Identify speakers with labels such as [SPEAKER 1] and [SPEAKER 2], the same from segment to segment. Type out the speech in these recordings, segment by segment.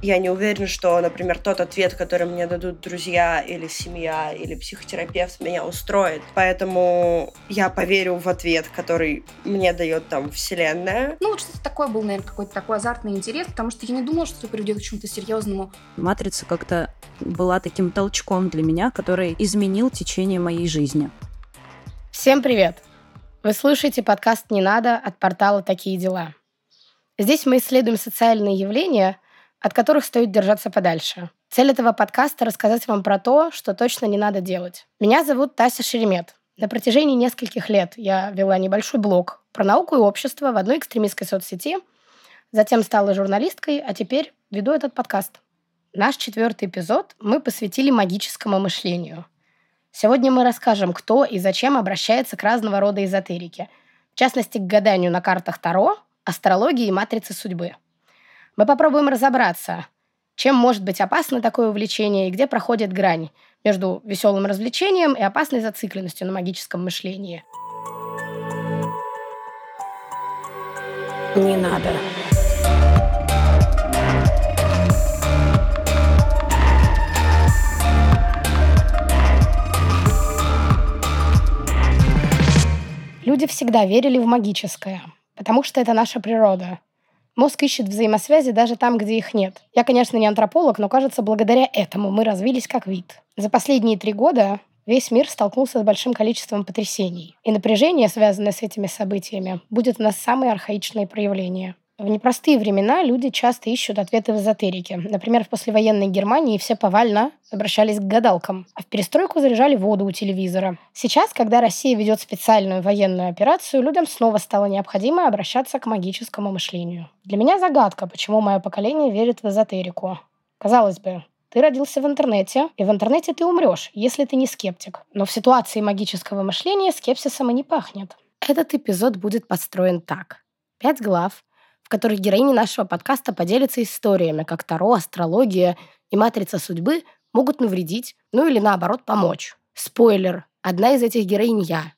[SPEAKER 1] Я не уверена, что, например, тот ответ, который мне дадут друзья или семья или психотерапевт, меня устроит. Поэтому я поверю в ответ, который мне дает там Вселенная.
[SPEAKER 2] Ну, вот что-то такое был, наверное, какой-то такой азартный интерес, потому что я не думала, что это приведет к чему-то серьезному.
[SPEAKER 3] Матрица как-то была таким толчком для меня, который изменил течение моей жизни.
[SPEAKER 4] Всем привет! Вы слушаете подкаст «Не надо» от портала «Такие дела». Здесь мы исследуем социальные явления – от которых стоит держаться подальше. Цель этого подкаста – рассказать вам про то, что точно не надо делать. Меня зовут Тася Шеремет. На протяжении нескольких лет я вела небольшой блог про науку и общество в одной экстремистской соцсети, затем стала журналисткой, а теперь веду этот подкаст. Наш четвертый эпизод мы посвятили магическому мышлению. Сегодня мы расскажем, кто и зачем обращается к разного рода эзотерике, в частности, к гаданию на картах Таро, астрологии и матрице судьбы – мы попробуем разобраться, чем может быть опасно такое увлечение и где проходит грань между веселым развлечением и опасной зацикленностью на магическом мышлении. Не надо. Люди всегда верили в магическое, потому что это наша природа. Мозг ищет взаимосвязи даже там, где их нет. Я, конечно, не антрополог, но, кажется, благодаря этому мы развились как вид. За последние три года весь мир столкнулся с большим количеством потрясений. И напряжение, связанное с этими событиями, будет у нас самые архаичные проявления. В непростые времена люди часто ищут ответы в эзотерике. Например, в послевоенной Германии все повально обращались к гадалкам, а в перестройку заряжали воду у телевизора. Сейчас, когда Россия ведет специальную военную операцию, людям снова стало необходимо обращаться к магическому мышлению. Для меня загадка, почему мое поколение верит в эзотерику. Казалось бы, ты родился в интернете, и в интернете ты умрешь, если ты не скептик. Но в ситуации магического мышления скепсисом и не пахнет. Этот эпизод будет построен так. Пять глав, в которых героини нашего подкаста поделятся историями, как Таро, астрология и матрица судьбы могут навредить, ну или наоборот помочь. Спойлер, одна из этих героинь я.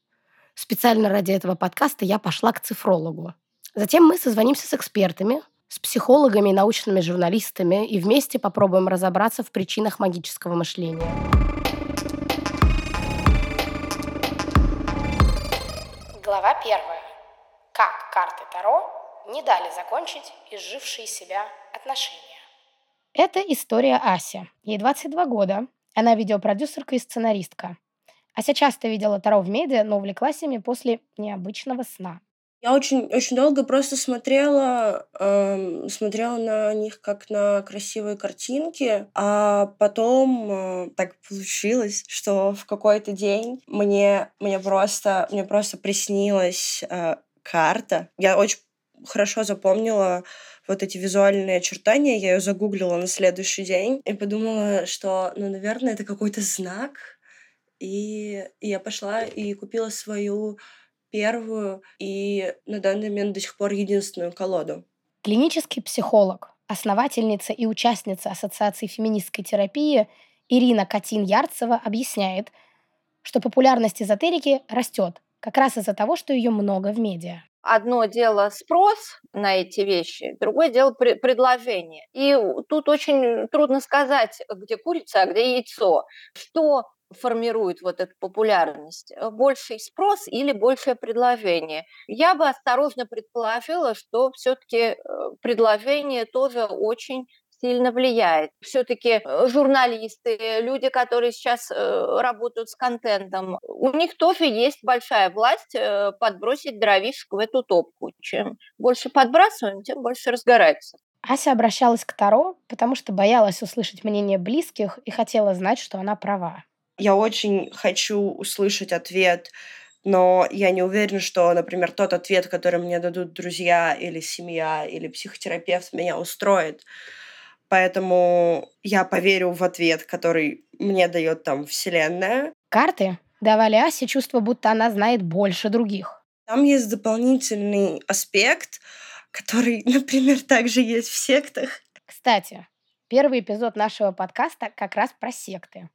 [SPEAKER 4] Специально ради этого подкаста я пошла к цифрологу. Затем мы созвонимся с экспертами, с психологами и научными журналистами и вместе попробуем разобраться в причинах магического мышления. Глава первая. Как карты Таро не дали закончить изжившие себя отношения. Это история Аси. Ей 22 года. Она видеопродюсерка и сценаристка. Ася часто видела Таро в медиа, но увлеклась ими после необычного сна.
[SPEAKER 1] Я очень, очень долго просто смотрела, э, смотрела на них как на красивые картинки, а потом э, так получилось, что в какой-то день мне, мне просто, мне просто приснилась э, карта. Я очень хорошо запомнила вот эти визуальные очертания. Я ее загуглила на следующий день и подумала, что, ну, наверное, это какой-то знак. И, и я пошла и купила свою первую и на данный момент до сих пор единственную колоду.
[SPEAKER 4] Клинический психолог, основательница и участница Ассоциации феминистской терапии Ирина Катин-Ярцева объясняет, что популярность эзотерики растет как раз из-за того, что ее много в медиа.
[SPEAKER 5] Одно дело спрос на эти вещи, другое дело предложение. И тут очень трудно сказать, где курица, а где яйцо. Что формирует вот эту популярность? Больший спрос или большее предложение? Я бы осторожно предположила, что все-таки э, предложение тоже очень сильно влияет. Все-таки э, журналисты, люди, которые сейчас э, работают с контентом, у них тоже есть большая власть э, подбросить дровишек в эту топку. Чем больше подбрасываем, тем больше разгорается.
[SPEAKER 4] Ася обращалась к Таро, потому что боялась услышать мнение близких и хотела знать, что она права.
[SPEAKER 1] Я очень хочу услышать ответ но я не уверена, что, например, тот ответ, который мне дадут друзья или семья или психотерапевт, меня устроит. Поэтому я поверю в ответ, который мне дает там Вселенная.
[SPEAKER 4] Карты давали Асе чувство, будто она знает больше других.
[SPEAKER 1] Там есть дополнительный аспект, который, например, также есть в сектах.
[SPEAKER 4] Кстати, первый эпизод нашего подкаста как раз про секты.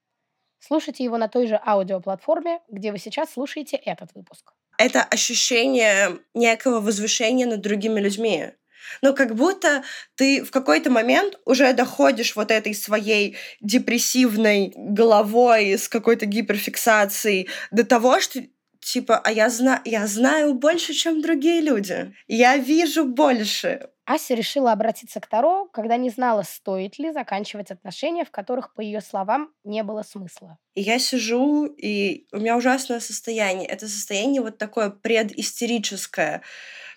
[SPEAKER 4] Слушайте его на той же аудиоплатформе, где вы сейчас слушаете этот выпуск.
[SPEAKER 1] Это ощущение некого возвышения над другими людьми. Но как будто ты в какой-то момент уже доходишь вот этой своей депрессивной головой с какой-то гиперфиксацией до того, что типа, а я, зна я знаю больше, чем другие люди. Я вижу больше.
[SPEAKER 4] Ася решила обратиться к Таро, когда не знала, стоит ли заканчивать отношения, в которых, по ее словам, не было смысла.
[SPEAKER 1] Я сижу, и у меня ужасное состояние. Это состояние вот такое предистерическое.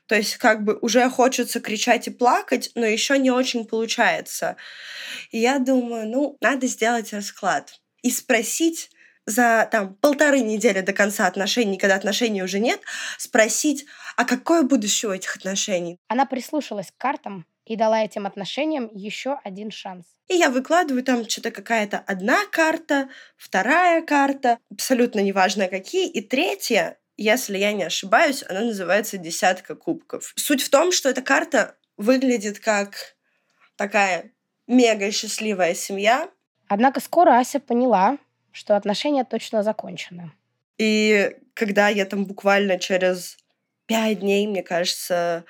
[SPEAKER 1] То есть как бы уже хочется кричать и плакать, но еще не очень получается. И я думаю, ну, надо сделать расклад и спросить за там полторы недели до конца отношений, когда отношений уже нет, спросить, а какое будущее у этих отношений?
[SPEAKER 4] Она прислушалась к картам и дала этим отношениям еще один шанс.
[SPEAKER 1] И я выкладываю там что-то какая-то одна карта, вторая карта, абсолютно неважно какие, и третья, если я не ошибаюсь, она называется «Десятка кубков». Суть в том, что эта карта выглядит как такая мега счастливая семья.
[SPEAKER 4] Однако скоро Ася поняла, что отношения точно закончены.
[SPEAKER 1] И когда я там буквально через пять дней, мне кажется,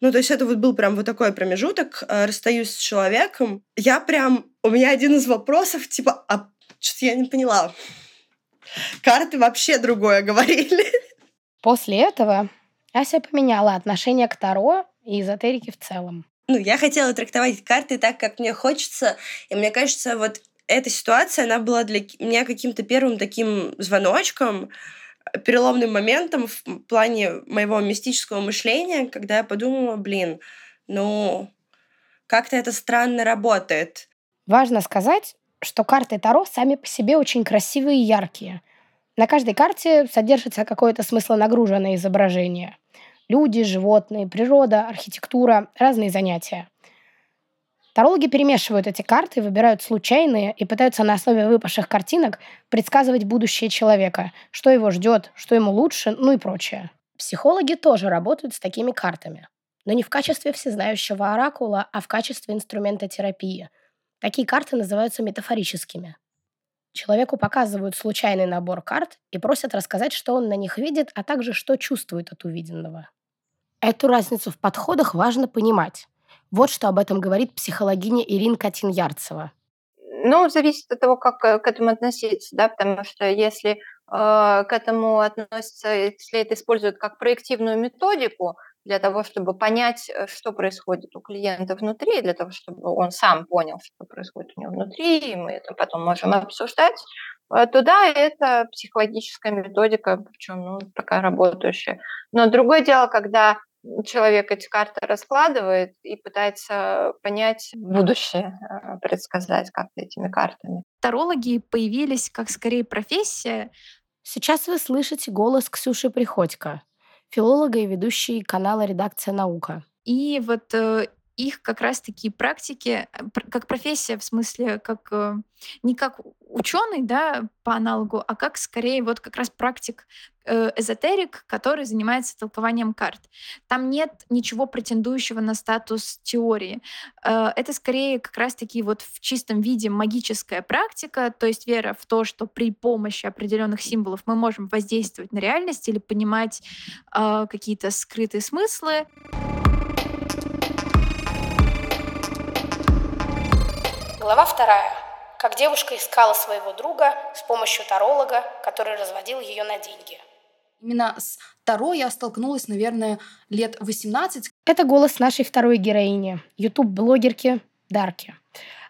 [SPEAKER 1] ну, то есть это вот был прям вот такой промежуток, э, расстаюсь с человеком, я прям, у меня один из вопросов, типа, а что-то я не поняла. Карты вообще другое говорили.
[SPEAKER 4] После этого Ася поменяла отношение к Таро и эзотерике в целом.
[SPEAKER 1] Ну, я хотела трактовать карты так, как мне хочется, и мне кажется, вот эта ситуация, она была для меня каким-то первым таким звоночком, переломным моментом в плане моего мистического мышления, когда я подумала, блин, ну, как-то это странно работает.
[SPEAKER 4] Важно сказать, что карты Таро сами по себе очень красивые и яркие. На каждой карте содержится какое-то смыслонагруженное изображение. Люди, животные, природа, архитектура, разные занятия. Тарологи перемешивают эти карты, выбирают случайные и пытаются на основе выпавших картинок предсказывать будущее человека, что его ждет, что ему лучше, ну и прочее. Психологи тоже работают с такими картами, но не в качестве всезнающего оракула, а в качестве инструмента терапии. Такие карты называются метафорическими. Человеку показывают случайный набор карт и просят рассказать, что он на них видит, а также что чувствует от увиденного. Эту разницу в подходах важно понимать. Вот что об этом говорит психологиня Ирина Ярцева.
[SPEAKER 5] Ну, зависит от того, как э, к этому относиться, да, потому что если э, к этому относятся, если это используют как проективную методику для того, чтобы понять, э, что происходит у клиента внутри, для того, чтобы он сам понял, что происходит у него внутри, и мы это потом можем обсуждать, э, то да, это психологическая методика, причем ну, такая работающая. Но другое дело, когда человек эти карты раскладывает и пытается понять будущее, э, предсказать как-то этими картами.
[SPEAKER 2] Тарологи появились как скорее профессия.
[SPEAKER 4] Сейчас вы слышите голос Ксюши Приходько, филолога и ведущей канала «Редакция наука».
[SPEAKER 2] И вот э, их как раз-таки практики, э, как профессия, в смысле, как э, не как ученый, да, по аналогу, а как скорее вот как раз практик э, эзотерик, который занимается толкованием карт. Там нет ничего претендующего на статус теории. Это скорее как раз-таки вот в чистом виде магическая практика, то есть вера в то, что при помощи определенных символов мы можем воздействовать на реальность или понимать какие-то скрытые смыслы.
[SPEAKER 4] Глава вторая. Как девушка искала своего друга с помощью таролога, который разводил ее на деньги.
[SPEAKER 2] Именно с Таро я столкнулась, наверное, лет 18.
[SPEAKER 4] Это голос нашей второй героини, ютуб-блогерки Дарки.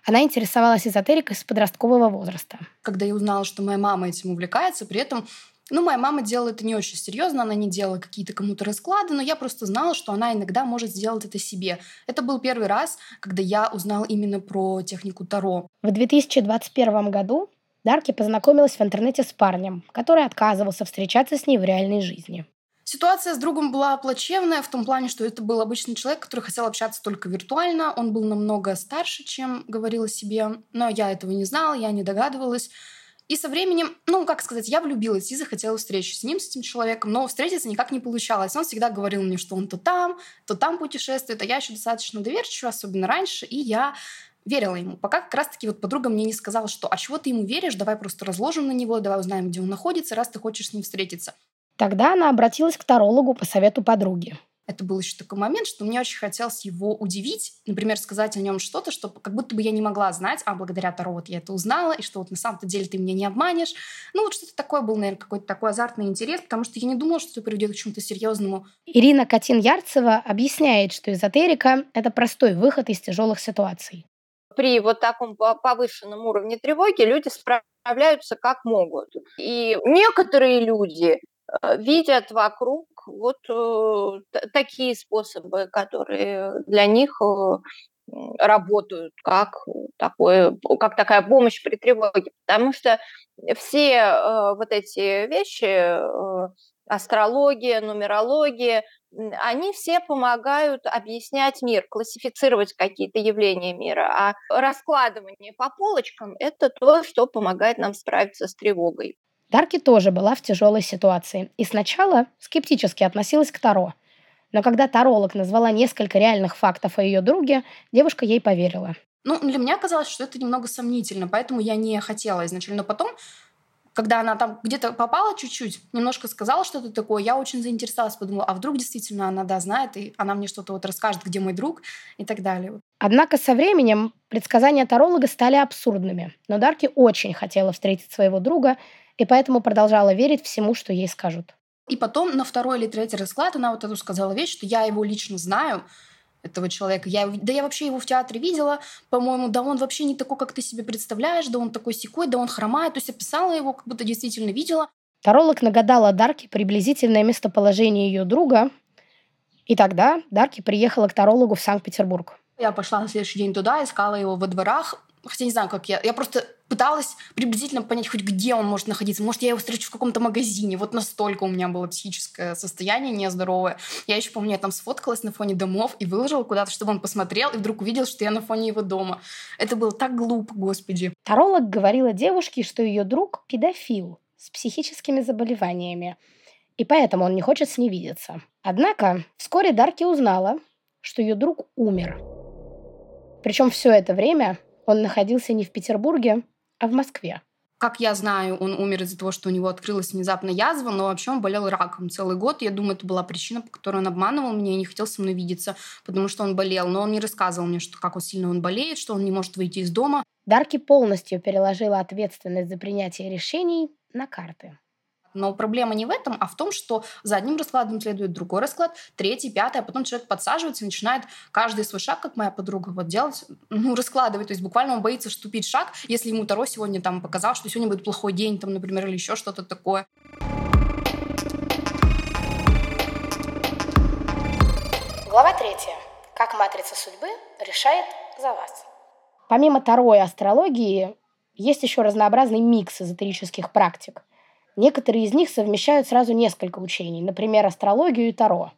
[SPEAKER 4] Она интересовалась эзотерикой с подросткового возраста.
[SPEAKER 2] Когда я узнала, что моя мама этим увлекается, при этом ну, моя мама делала это не очень серьезно, она не делала какие-то кому-то расклады, но я просто знала, что она иногда может сделать это себе. Это был первый раз, когда я узнала именно про технику Таро.
[SPEAKER 4] В 2021 году Дарки познакомилась в интернете с парнем, который отказывался встречаться с ней в реальной жизни.
[SPEAKER 2] Ситуация с другом была плачевная в том плане, что это был обычный человек, который хотел общаться только виртуально. Он был намного старше, чем говорил о себе, но я этого не знала, я не догадывалась. И со временем, ну, как сказать, я влюбилась и захотела встречи с ним, с этим человеком, но встретиться никак не получалось. Он всегда говорил мне, что он то там, то там путешествует, а я еще достаточно доверчива, особенно раньше, и я верила ему. Пока как раз-таки вот подруга мне не сказала, что «а чего ты ему веришь? Давай просто разложим на него, давай узнаем, где он находится, раз ты хочешь с ним встретиться».
[SPEAKER 4] Тогда она обратилась к тарологу по совету подруги.
[SPEAKER 6] Это был еще такой момент, что мне очень хотелось его удивить, например, сказать о нем что-то, что как будто бы я не могла знать, а благодаря Таро вот я это узнала, и что вот на самом-то деле ты меня не обманешь. Ну вот что-то такое был, наверное, какой-то такой азартный интерес, потому что я не думала, что это приведет к чему-то серьезному.
[SPEAKER 4] Ирина Катин-Ярцева объясняет, что эзотерика — это простой выход из тяжелых ситуаций.
[SPEAKER 5] При вот таком повышенном уровне тревоги люди справляются как могут. И некоторые люди э, видят вокруг вот э, такие способы, которые для них э, работают как, такое, как такая помощь при тревоге. Потому что все э, вот эти вещи, астрология, нумерология, они все помогают объяснять мир, классифицировать какие-то явления мира. А раскладывание по полочкам – это то, что помогает нам справиться с тревогой.
[SPEAKER 4] Дарки тоже была в тяжелой ситуации и сначала скептически относилась к Таро. Но когда таролог назвала несколько реальных фактов о ее друге, девушка ей поверила.
[SPEAKER 6] Ну, для меня казалось, что это немного сомнительно, поэтому я не хотела изначально. Но потом, когда она там где-то попала чуть-чуть, немножко сказала что-то такое, я очень заинтересовалась, подумала, а вдруг действительно она, да, знает, и она мне что-то вот расскажет, где мой друг и так далее.
[SPEAKER 4] Однако со временем предсказания таролога стали абсурдными, но Дарки очень хотела встретить своего друга и поэтому продолжала верить всему, что ей скажут.
[SPEAKER 6] И потом на второй или третий расклад она вот эту сказала вещь, что я его лично знаю, этого человека. Я, да я вообще его в театре видела, по-моему, да он вообще не такой, как ты себе представляешь, да он такой секой, да он хромает. То есть описала его, как будто действительно видела.
[SPEAKER 4] Таролог нагадала Дарке приблизительное местоположение ее друга, и тогда Дарки приехала к тарологу в Санкт-Петербург.
[SPEAKER 6] Я пошла на следующий день туда, искала его во дворах, хотя не знаю, как я. Я просто пыталась приблизительно понять хоть где он может находиться. Может, я его встречу в каком-то магазине. Вот настолько у меня было психическое состояние нездоровое. Я еще помню, я там сфоткалась на фоне домов и выложила куда-то, чтобы он посмотрел, и вдруг увидел, что я на фоне его дома. Это было так глупо, господи.
[SPEAKER 4] Таролог говорила девушке, что ее друг педофил с психическими заболеваниями, и поэтому он не хочет с ней видеться. Однако вскоре Дарки узнала, что ее друг умер. Причем все это время он находился не в Петербурге, а в Москве.
[SPEAKER 6] Как я знаю, он умер из-за того, что у него открылась внезапно язва, но вообще он болел раком целый год. Я думаю, это была причина, по которой он обманывал меня и не хотел со мной видеться, потому что он болел. Но он не рассказывал мне, что как сильно он болеет, что он не может выйти из дома.
[SPEAKER 4] Дарки полностью переложила ответственность за принятие решений на карты.
[SPEAKER 6] Но проблема не в этом, а в том, что за одним раскладом следует другой расклад, третий, пятый, а потом человек подсаживается и начинает каждый свой шаг, как моя подруга, вот делать, ну, раскладывать. То есть буквально он боится вступить в шаг, если ему Таро сегодня там показал, что сегодня будет плохой день, там, например, или еще что-то такое.
[SPEAKER 4] Глава третья. Как матрица судьбы решает за вас. Помимо Таро и астрологии, есть еще разнообразный микс эзотерических практик – Некоторые из них совмещают сразу несколько учений, например, астрологию и таро.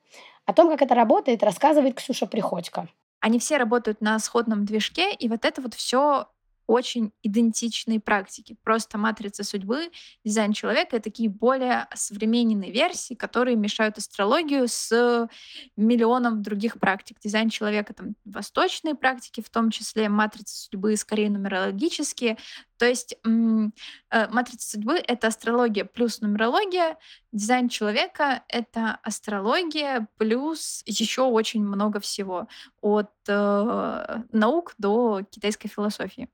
[SPEAKER 4] О том, как это работает, рассказывает Ксюша Приходько.
[SPEAKER 2] Они все работают на сходном движке, и вот это вот все очень идентичные практики. Просто матрица судьбы, дизайн человека — это такие более современные версии, которые мешают астрологию с миллионом других практик. Дизайн человека — там восточные практики, в том числе матрица судьбы скорее нумерологические. То есть э, матрица судьбы — это астрология плюс нумерология, дизайн человека — это астрология плюс еще очень много всего, от э, наук до китайской философии.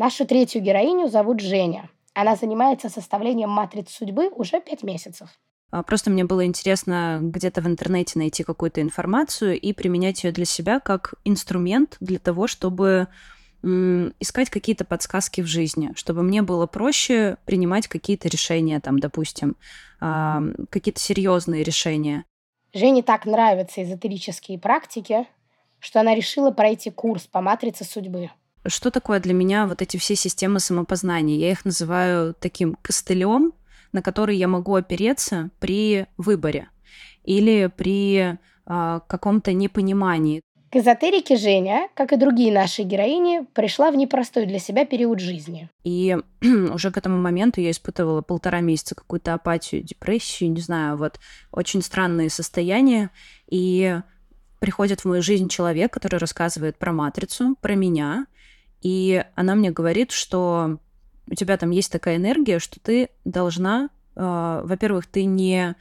[SPEAKER 4] Нашу третью героиню зовут Женя. Она занимается составлением матриц судьбы уже пять месяцев.
[SPEAKER 3] А, просто мне было интересно где-то в интернете найти какую-то информацию и применять ее для себя как инструмент для того, чтобы искать какие-то подсказки в жизни, чтобы мне было проще принимать какие-то решения, там, допустим, а, какие-то серьезные решения.
[SPEAKER 4] Жене так нравятся эзотерические практики, что она решила пройти курс по матрице судьбы.
[SPEAKER 3] Что такое для меня вот эти все системы самопознания? Я их называю таким костылем, на который я могу опереться при выборе или при э, каком-то непонимании.
[SPEAKER 4] К эзотерике Женя, как и другие наши героини, пришла в непростой для себя период жизни.
[SPEAKER 3] И уже к этому моменту я испытывала полтора месяца какую-то апатию, депрессию, не знаю, вот очень странные состояния. И приходит в мою жизнь человек, который рассказывает про матрицу, про меня, и она мне говорит, что у тебя там есть такая энергия, что ты должна, э, во-первых, ты не,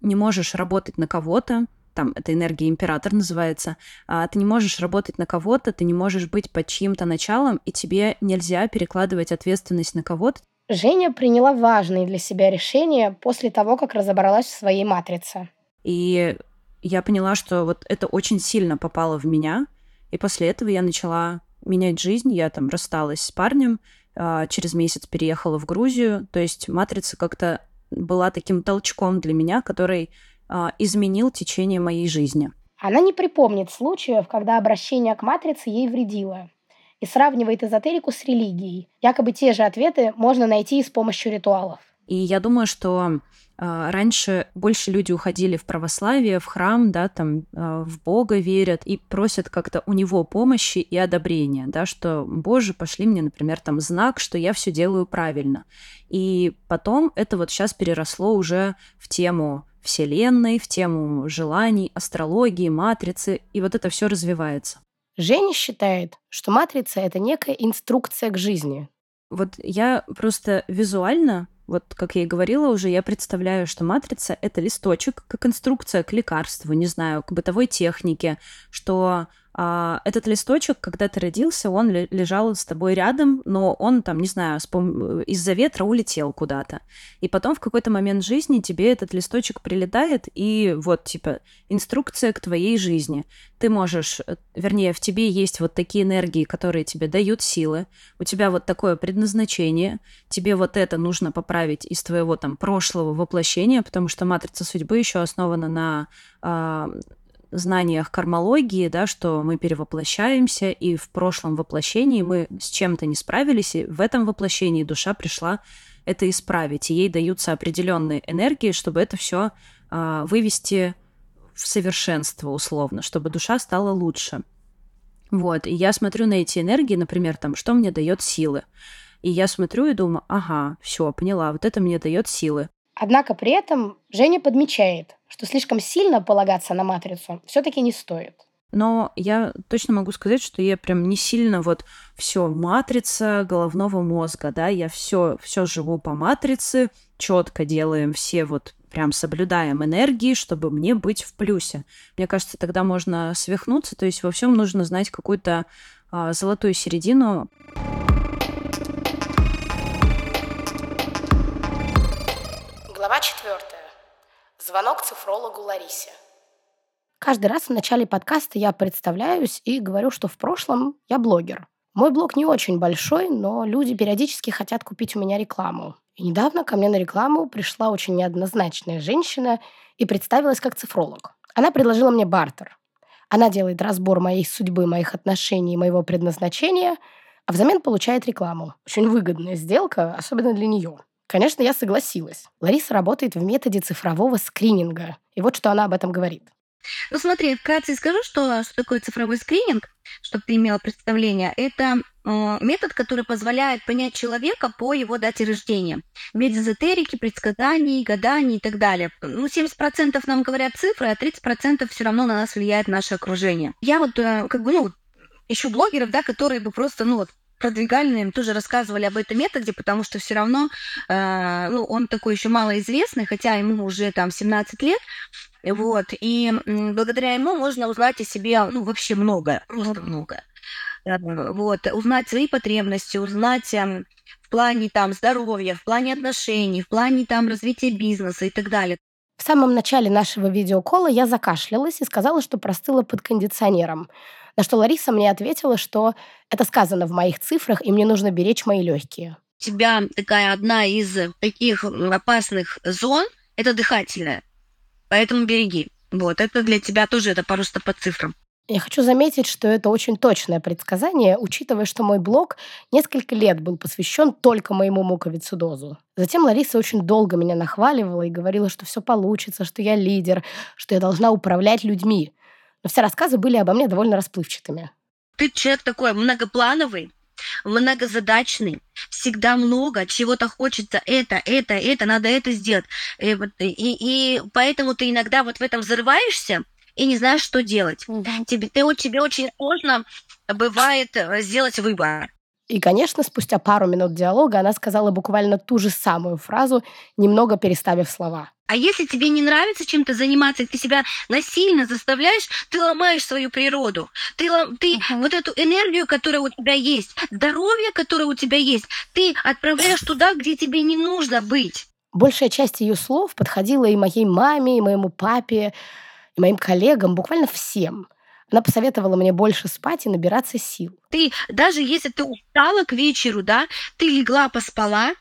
[SPEAKER 3] не можешь работать на кого-то, там эта энергия император называется, а, ты не можешь работать на кого-то, ты не можешь быть под чьим-то началом, и тебе нельзя перекладывать ответственность на кого-то.
[SPEAKER 4] Женя приняла важные для себя решения после того, как разобралась в своей матрице.
[SPEAKER 3] И я поняла, что вот это очень сильно попало в меня, и после этого я начала менять жизнь, я там рассталась с парнем, а, через месяц переехала в Грузию, то есть матрица как-то была таким толчком для меня, который а, изменил течение моей жизни.
[SPEAKER 4] Она не припомнит случаев, когда обращение к матрице ей вредило, и сравнивает эзотерику с религией. Якобы те же ответы можно найти с помощью ритуалов.
[SPEAKER 3] И я думаю, что э, раньше больше люди уходили в православие, в храм, да, там э, в Бога верят и просят как-то у него помощи и одобрения, да, что, Боже, пошли мне, например, там знак, что я все делаю правильно. И потом это вот сейчас переросло уже в тему Вселенной, в тему желаний, астрологии, матрицы, и вот это все развивается.
[SPEAKER 4] Женя считает, что матрица — это некая инструкция к жизни.
[SPEAKER 3] Вот я просто визуально, вот как я и говорила уже, я представляю, что матрица — это листочек, как инструкция к лекарству, не знаю, к бытовой технике, что а, этот листочек, когда ты родился, он лежал с тобой рядом, но он там, не знаю, пом- из-за ветра улетел куда-то. И потом в какой-то момент жизни тебе этот листочек прилетает, и вот, типа, инструкция к твоей жизни. Ты можешь, э, вернее, в тебе есть вот такие энергии, которые тебе дают силы, у тебя вот такое предназначение, тебе вот это нужно поправить из твоего там прошлого воплощения, потому что матрица судьбы еще основана на а, знаниях кармологии, да, что мы перевоплощаемся, и в прошлом воплощении мы с чем-то не справились, и в этом воплощении душа пришла это исправить, и ей даются определенные энергии, чтобы это все а, вывести в совершенство условно, чтобы душа стала лучше. Вот, и я смотрю на эти энергии, например, там, что мне дает силы. И я смотрю и думаю, ага, все, поняла, вот это мне дает силы.
[SPEAKER 4] Однако при этом Женя подмечает, что слишком сильно полагаться на матрицу все-таки не стоит.
[SPEAKER 3] Но я точно могу сказать, что я прям не сильно вот все матрица головного мозга, да, я все все живу по матрице, четко делаем все вот прям соблюдаем энергии, чтобы мне быть в плюсе. Мне кажется, тогда можно свихнуться, то есть во всем нужно знать какую-то а, золотую середину.
[SPEAKER 4] Глава. Звонок цифрологу Ларисе. Каждый раз в начале подкаста я представляюсь и говорю, что в прошлом я блогер. Мой блог не очень большой, но люди периодически хотят купить у меня рекламу. И недавно ко мне на рекламу пришла очень неоднозначная женщина и представилась как цифролог. Она предложила мне бартер. Она делает разбор моей судьбы, моих отношений моего предназначения, а взамен получает рекламу. Очень выгодная сделка, особенно для нее. Конечно, я согласилась. Лариса работает в методе цифрового скрининга. И вот что она об этом говорит.
[SPEAKER 7] Ну смотри, вкратце скажу, что, что такое цифровой скрининг, чтобы ты имела представление. Это э, метод, который позволяет понять человека по его дате рождения. Без эзотерики, предсказаний, гаданий и так далее. Ну, 70% нам говорят цифры, а 30% все равно на нас влияет наше окружение. Я вот э, как бы, ну, ищу блогеров, да, которые бы просто, ну, вот, продвигали им тоже рассказывали об этом методе, потому что все равно э, ну, он такой еще малоизвестный, хотя ему уже там 17 лет, вот, и благодаря ему можно узнать о себе, ну, вообще многое, просто многое. Вот, узнать свои потребности, узнать э, в плане там здоровья, в плане отношений, в плане там развития бизнеса и так далее.
[SPEAKER 4] В самом начале нашего видеокола я закашлялась и сказала, что простыла под кондиционером. На что Лариса мне ответила, что это сказано в моих цифрах, и мне нужно беречь мои легкие.
[SPEAKER 7] У тебя такая одна из таких опасных зон – это дыхательная. Поэтому береги. Вот, это для тебя тоже это просто по цифрам.
[SPEAKER 4] Я хочу заметить, что это очень точное предсказание, учитывая, что мой блог несколько лет был посвящен только моему муковицидозу. Затем Лариса очень долго меня нахваливала и говорила, что все получится, что я лидер, что я должна управлять людьми но все рассказы были обо мне довольно расплывчатыми.
[SPEAKER 7] Ты человек такой многоплановый, многозадачный, всегда много, чего-то хочется, это, это, это, надо это сделать. И, и, и поэтому ты иногда вот в этом взрываешься и не знаешь, что делать. Тебе, ты, тебе очень сложно бывает э, сделать выбор.
[SPEAKER 4] И, конечно, спустя пару минут диалога она сказала буквально ту же самую фразу, немного переставив слова.
[SPEAKER 7] А если тебе не нравится чем-то заниматься, ты себя насильно заставляешь, ты ломаешь свою природу. Ты, ты uh-huh. вот эту энергию, которая у тебя есть, здоровье, которое у тебя есть, ты отправляешь туда, где тебе не нужно быть.
[SPEAKER 4] Большая часть ее слов подходила и моей маме, и моему папе, и моим коллегам, буквально всем. Она посоветовала мне больше спать и набираться сил.
[SPEAKER 7] Ты, даже если ты устала к вечеру, да, ты легла, поспала,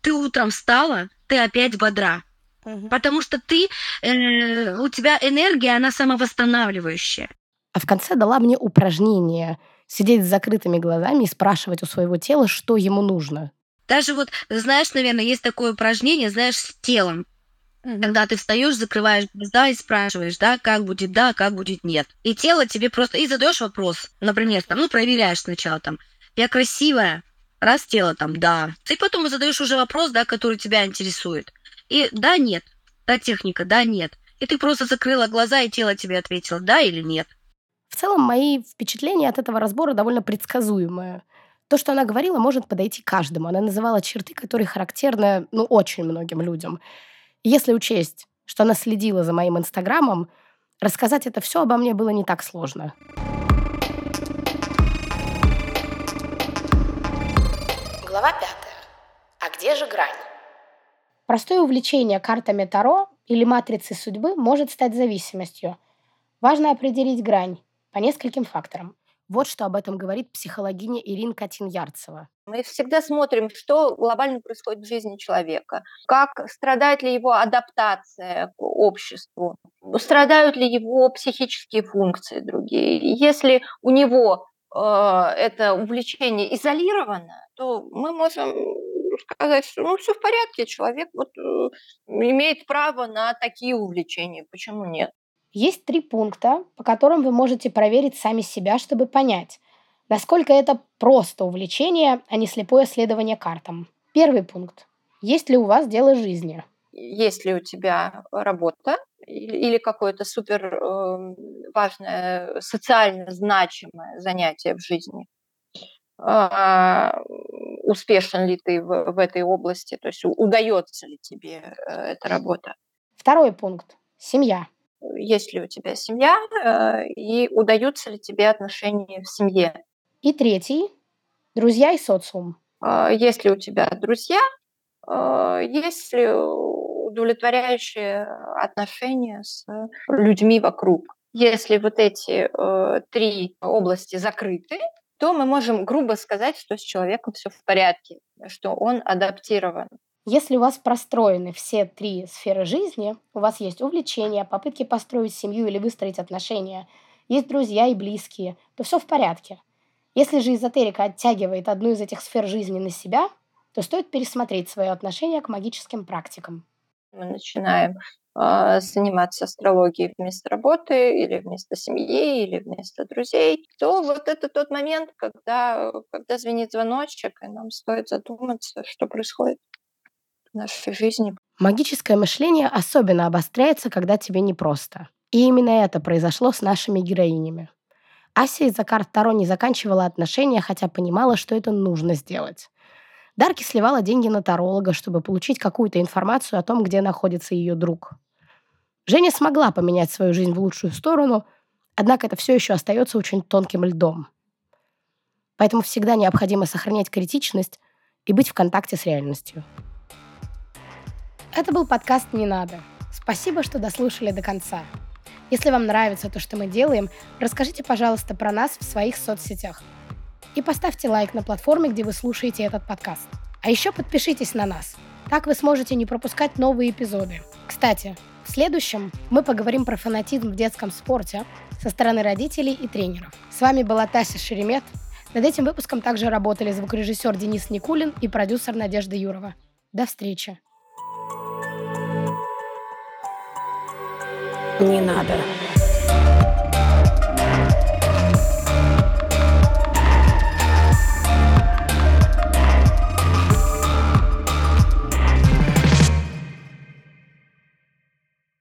[SPEAKER 7] ты утром встала, ты опять бодра. Угу. Потому что ты, э, у тебя энергия, она самовосстанавливающая.
[SPEAKER 4] А в конце дала мне упражнение сидеть с закрытыми глазами и спрашивать у своего тела, что ему нужно.
[SPEAKER 7] Даже вот, знаешь, наверное, есть такое упражнение, знаешь, с телом. Когда ты встаешь, закрываешь глаза и спрашиваешь, да, как будет да, как будет нет. И тело тебе просто... И задаешь вопрос, например, там, ну, проверяешь сначала там, я красивая, раз тело там, да. И потом задаешь уже вопрос, да, который тебя интересует. И да, нет. Да, техника, да, нет. И ты просто закрыла глаза, и тело тебе ответило, да или нет.
[SPEAKER 4] В целом, мои впечатления от этого разбора довольно предсказуемые. То, что она говорила, может подойти каждому. Она называла черты, которые характерны, ну, очень многим людям. Если учесть, что она следила за моим инстаграмом, рассказать это все обо мне было не так сложно. Глава пятая. А где же грань? Простое увлечение картами Таро или матрицей судьбы может стать зависимостью. Важно определить грань по нескольким факторам. Вот что об этом говорит психологиня Ирина Катин-Ярцева.
[SPEAKER 5] Мы всегда смотрим, что глобально происходит в жизни человека, как страдает ли его адаптация к обществу, страдают ли его психические функции другие. Если у него э, это увлечение изолировано, то мы можем сказать, что ну все в порядке, человек вот э, имеет право на такие увлечения, почему нет?
[SPEAKER 4] Есть три пункта, по которым вы можете проверить сами себя, чтобы понять, насколько это просто увлечение, а не слепое следование картам. Первый пункт. Есть ли у вас дело жизни?
[SPEAKER 5] Есть ли у тебя работа или какое-то супер э, важное, социально значимое занятие в жизни? А, успешен ли ты в, в этой области, то есть удается ли тебе э, эта работа.
[SPEAKER 4] Второй пункт. Семья.
[SPEAKER 5] Есть ли у тебя семья э, и удаются ли тебе отношения в семье.
[SPEAKER 4] И третий. Друзья и социум.
[SPEAKER 5] А, есть ли у тебя друзья, а, есть ли удовлетворяющие отношения с людьми вокруг. Если вот эти э, три области закрыты, то мы можем грубо сказать, что с человеком все в порядке, что он адаптирован.
[SPEAKER 4] Если у вас простроены все три сферы жизни, у вас есть увлечения, попытки построить семью или выстроить отношения, есть друзья и близкие, то все в порядке. Если же эзотерика оттягивает одну из этих сфер жизни на себя, то стоит пересмотреть свое отношение к магическим практикам.
[SPEAKER 5] Мы начинаем а, заниматься астрологией вместо работы или вместо семьи или вместо друзей, то вот это тот момент, когда, когда звенит звоночек, и нам стоит задуматься, что происходит нашей жизни.
[SPEAKER 4] Магическое мышление особенно обостряется, когда тебе непросто. И именно это произошло с нашими героинями. Ася из-за карт Таро не заканчивала отношения, хотя понимала, что это нужно сделать. Дарки сливала деньги на таролога, чтобы получить какую-то информацию о том, где находится ее друг. Женя смогла поменять свою жизнь в лучшую сторону, однако это все еще остается очень тонким льдом. Поэтому всегда необходимо сохранять критичность и быть в контакте с реальностью. Это был подкаст «Не надо». Спасибо, что дослушали до конца. Если вам нравится то, что мы делаем, расскажите, пожалуйста, про нас в своих соцсетях – и поставьте лайк на платформе, где вы слушаете этот подкаст. А еще подпишитесь на нас. Так вы сможете не пропускать новые эпизоды. Кстати, в следующем мы поговорим про фанатизм в детском спорте со стороны родителей и тренеров. С вами была Тася Шеремет. Над этим выпуском также работали звукорежиссер Денис Никулин и продюсер Надежда Юрова. До встречи. Не надо.